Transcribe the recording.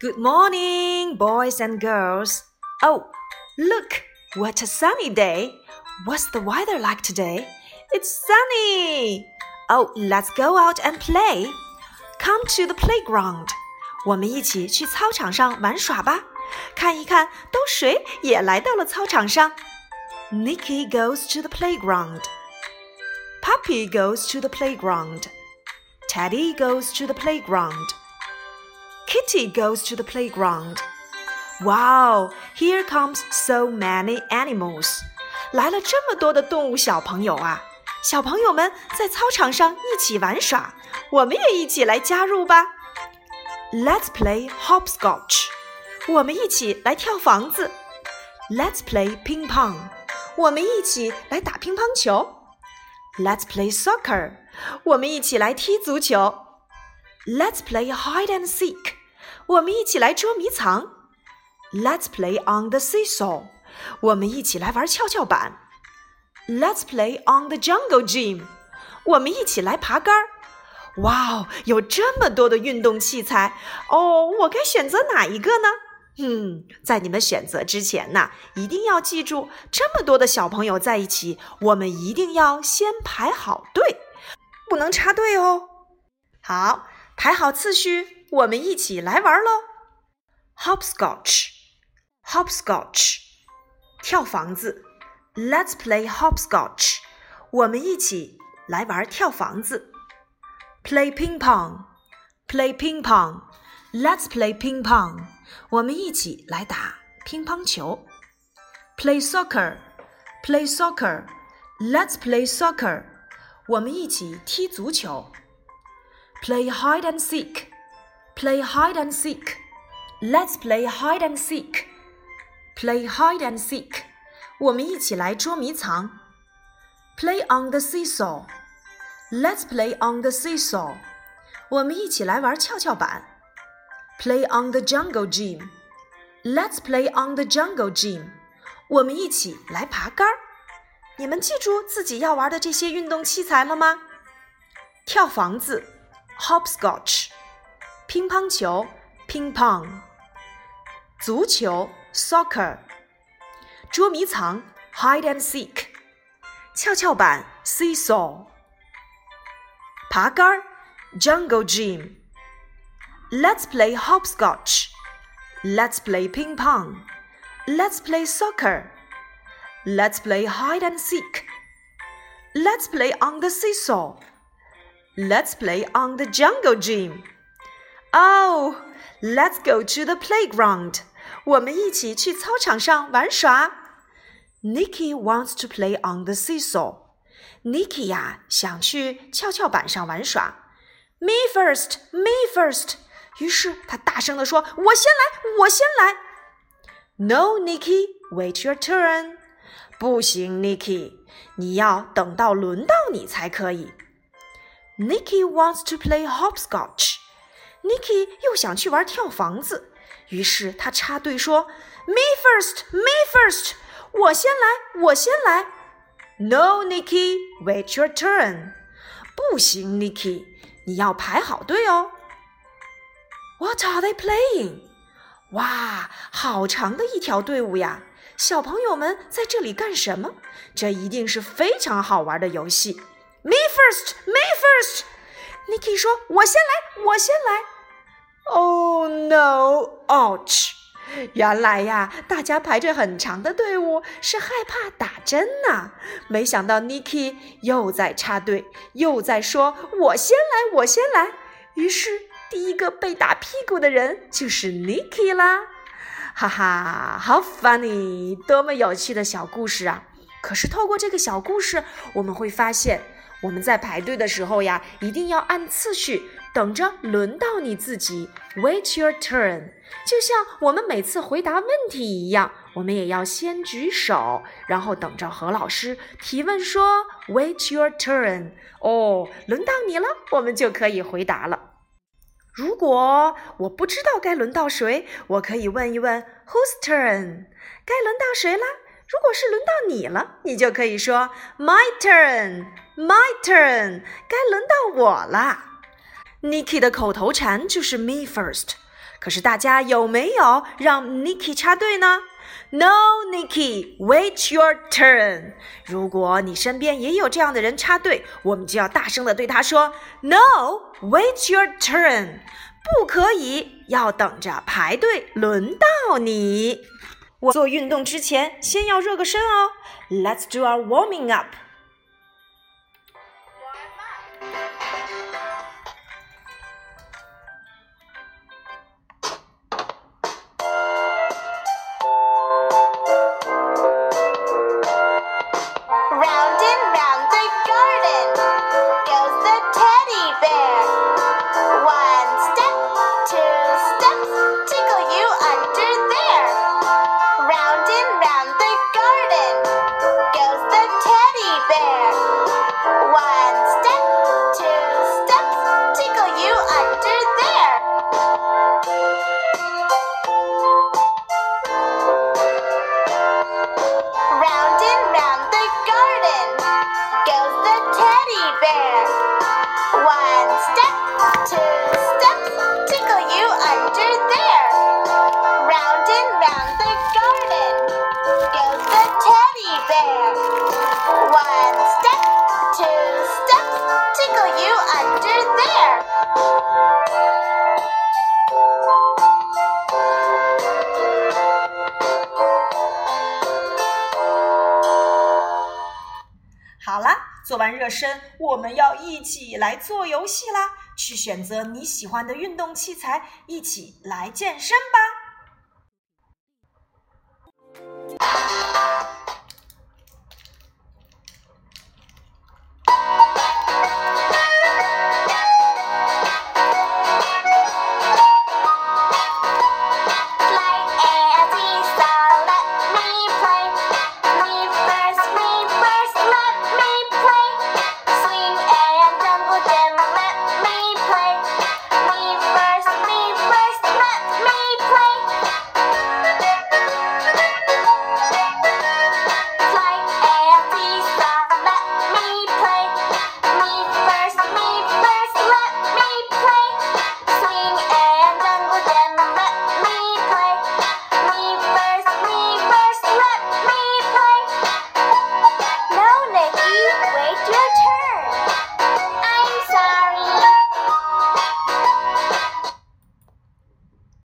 Good morning, boys and girls. Oh, look, what a sunny day. What's the weather like today? It's sunny. Oh, let's go out and play. Come to the playground. 我们一起去操场上玩耍吧。看一看，都谁也来到了操场上。Nicky goes to the playground. Puppy goes to the playground. Teddy goes to the playground. Kitty goes to the playground. Wow, here comes so many animals. 来了这么多的动物小朋友啊！小朋友们在操场上一起玩耍，我们也一起来加入吧。Let's play hopscotch. 我们一起来跳房子。Let's play ping pong. 我们一起来打乒乓球。Let's play soccer. 我们一起来踢足球。Let's play hide and seek. 我们一起来捉迷藏。Let's play on the seesaw. 我们一起来玩跷跷板。Let's play on the jungle gym. 我们一起来爬杆儿。哇哦，有这么多的运动器材哦，我该选择哪一个呢？嗯，在你们选择之前呢，一定要记住，这么多的小朋友在一起，我们一定要先排好队，不能插队哦。好，排好次序，我们一起来玩喽。Hopscotch，hopscotch，跳房子。Let's play hopscotch，我们一起来玩跳房子。Play ping pong，play ping pong。Let's play ping pong。我们一起来打乒乓球。Play soccer，play soccer。Let's play soccer。我们一起踢足球。Play hide and seek，play hide and seek。Let's play hide and seek。Play hide and seek。我们一起来捉迷藏。Play on the seesaw。Let's play on the seesaw。我们一起来玩跷跷板。Play on the jungle gym. Let's play on the jungle gym. 我们一起来爬杆儿。你们记住自己要玩的这些运动器材了吗？跳房子，hopscotch； 乒乓球，ping pong；足球，soccer；捉迷藏，hide and seek；跷跷板，seesaw；爬杆儿，jungle gym。Let's play hopscotch. Let's play ping pong. Let's play soccer. Let's play hide and seek. Let's play on the seesaw. Let's play on the jungle gym. Oh, let's go to the playground. 我们一起去操场上玩耍。Nicky wants to play on the seesaw. Nicky 呀，想去跷跷板上玩耍。Me first, me first. 于是他大声地说：“我先来，我先来。” No, Nicky, wait your turn. 不行，Nicky，你要等到轮到你才可以。Nicky wants to play hopscotch. Nicky 又想去玩跳房子，于是他插队说：“Me first, me first. 我先来，我先来。” No, Nicky, wait your turn. 不行，Nicky，你要排好队哦。What are they playing？哇，好长的一条队伍呀！小朋友们在这里干什么？这一定是非常好玩的游戏。Me first, me first。Nicky 说：“我先来，我先来。” Oh no! Ouch！原来呀，大家排着很长的队伍是害怕打针呐。没想到 Niki 又在插队，又在说：“我先来，我先来。”于是。第一个被打屁股的人就是 Niki 啦，哈哈，好 funny，多么有趣的小故事啊！可是透过这个小故事，我们会发现，我们在排队的时候呀，一定要按次序，等着轮到你自己，wait your turn。就像我们每次回答问题一样，我们也要先举手，然后等着何老师提问说 wait your turn。哦，轮到你了，我们就可以回答了。如果我不知道该轮到谁，我可以问一问 Whose turn？该轮到谁了？如果是轮到你了，你就可以说 My turn，My turn，该轮到我了。Nikki 的口头禅就是 Me first。可是大家有没有让 Nikki 插队呢？No, Nikki, wait your turn。如果你身边也有这样的人插队，我们就要大声的对他说：No, wait your turn。不可以，要等着排队轮到你。我做运动之前，先要热个身哦。Let's do our warming up. 做完热身，我们要一起来做游戏啦！去选择你喜欢的运动器材，一起来健身吧。